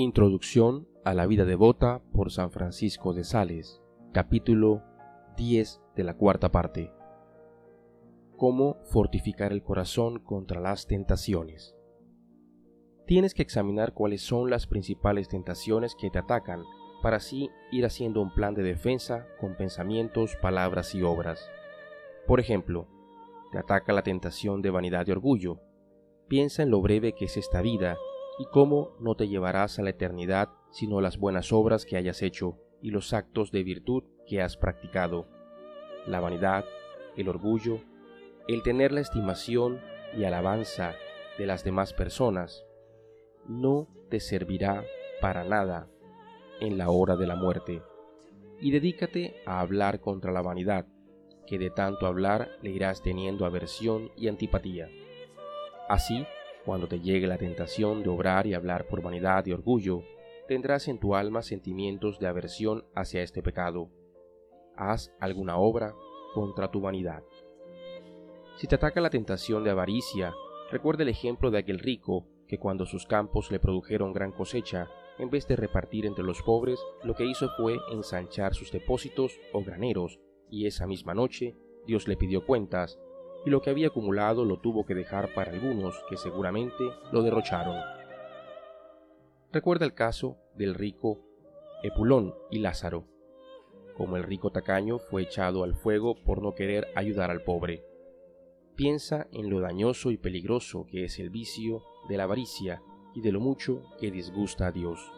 Introducción a la vida devota por San Francisco de Sales, capítulo 10 de la cuarta parte. Cómo fortificar el corazón contra las tentaciones. Tienes que examinar cuáles son las principales tentaciones que te atacan para así ir haciendo un plan de defensa con pensamientos, palabras y obras. Por ejemplo, te ataca la tentación de vanidad y orgullo. Piensa en lo breve que es esta vida y cómo no te llevarás a la eternidad sino las buenas obras que hayas hecho y los actos de virtud que has practicado. La vanidad, el orgullo, el tener la estimación y alabanza de las demás personas, no te servirá para nada en la hora de la muerte. Y dedícate a hablar contra la vanidad, que de tanto hablar le irás teniendo aversión y antipatía. Así, cuando te llegue la tentación de obrar y hablar por vanidad y orgullo, tendrás en tu alma sentimientos de aversión hacia este pecado. Haz alguna obra contra tu vanidad. Si te ataca la tentación de avaricia, recuerda el ejemplo de aquel rico que cuando sus campos le produjeron gran cosecha, en vez de repartir entre los pobres, lo que hizo fue ensanchar sus depósitos o graneros, y esa misma noche Dios le pidió cuentas y lo que había acumulado lo tuvo que dejar para algunos que seguramente lo derrocharon. Recuerda el caso del rico Epulón y Lázaro, como el rico tacaño fue echado al fuego por no querer ayudar al pobre. Piensa en lo dañoso y peligroso que es el vicio de la avaricia y de lo mucho que disgusta a Dios.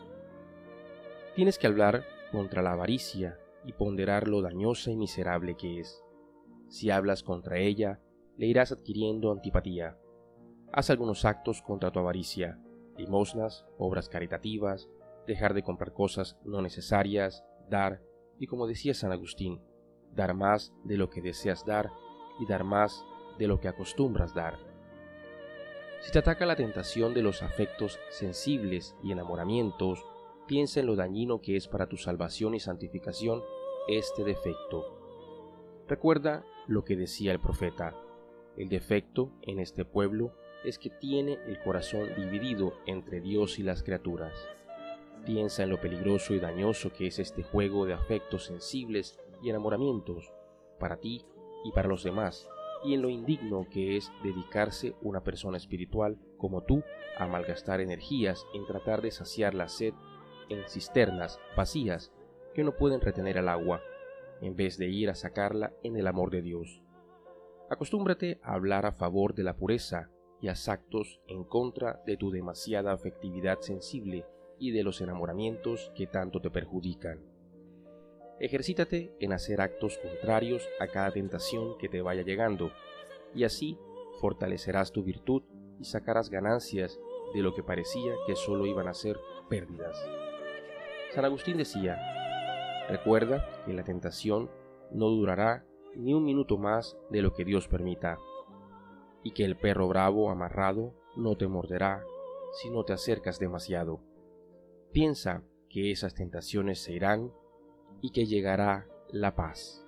Tienes que hablar contra la avaricia y ponderar lo dañosa y miserable que es. Si hablas contra ella, le irás adquiriendo antipatía. Haz algunos actos contra tu avaricia, limosnas, obras caritativas, dejar de comprar cosas no necesarias, dar, y como decía San Agustín, dar más de lo que deseas dar y dar más de lo que acostumbras dar. Si te ataca la tentación de los afectos sensibles y enamoramientos, piensa en lo dañino que es para tu salvación y santificación este defecto. Recuerda lo que decía el profeta, el defecto en este pueblo es que tiene el corazón dividido entre Dios y las criaturas. Piensa en lo peligroso y dañoso que es este juego de afectos sensibles y enamoramientos para ti y para los demás, y en lo indigno que es dedicarse una persona espiritual como tú a malgastar energías en tratar de saciar la sed en cisternas vacías que no pueden retener el agua, en vez de ir a sacarla en el amor de Dios. Acostúmbrate a hablar a favor de la pureza y haz actos en contra de tu demasiada afectividad sensible y de los enamoramientos que tanto te perjudican. Ejercítate en hacer actos contrarios a cada tentación que te vaya llegando, y así fortalecerás tu virtud y sacarás ganancias de lo que parecía que solo iban a ser pérdidas. San Agustín decía, recuerda que la tentación no durará ni un minuto más de lo que Dios permita, y que el perro bravo amarrado no te morderá si no te acercas demasiado. Piensa que esas tentaciones se irán y que llegará la paz.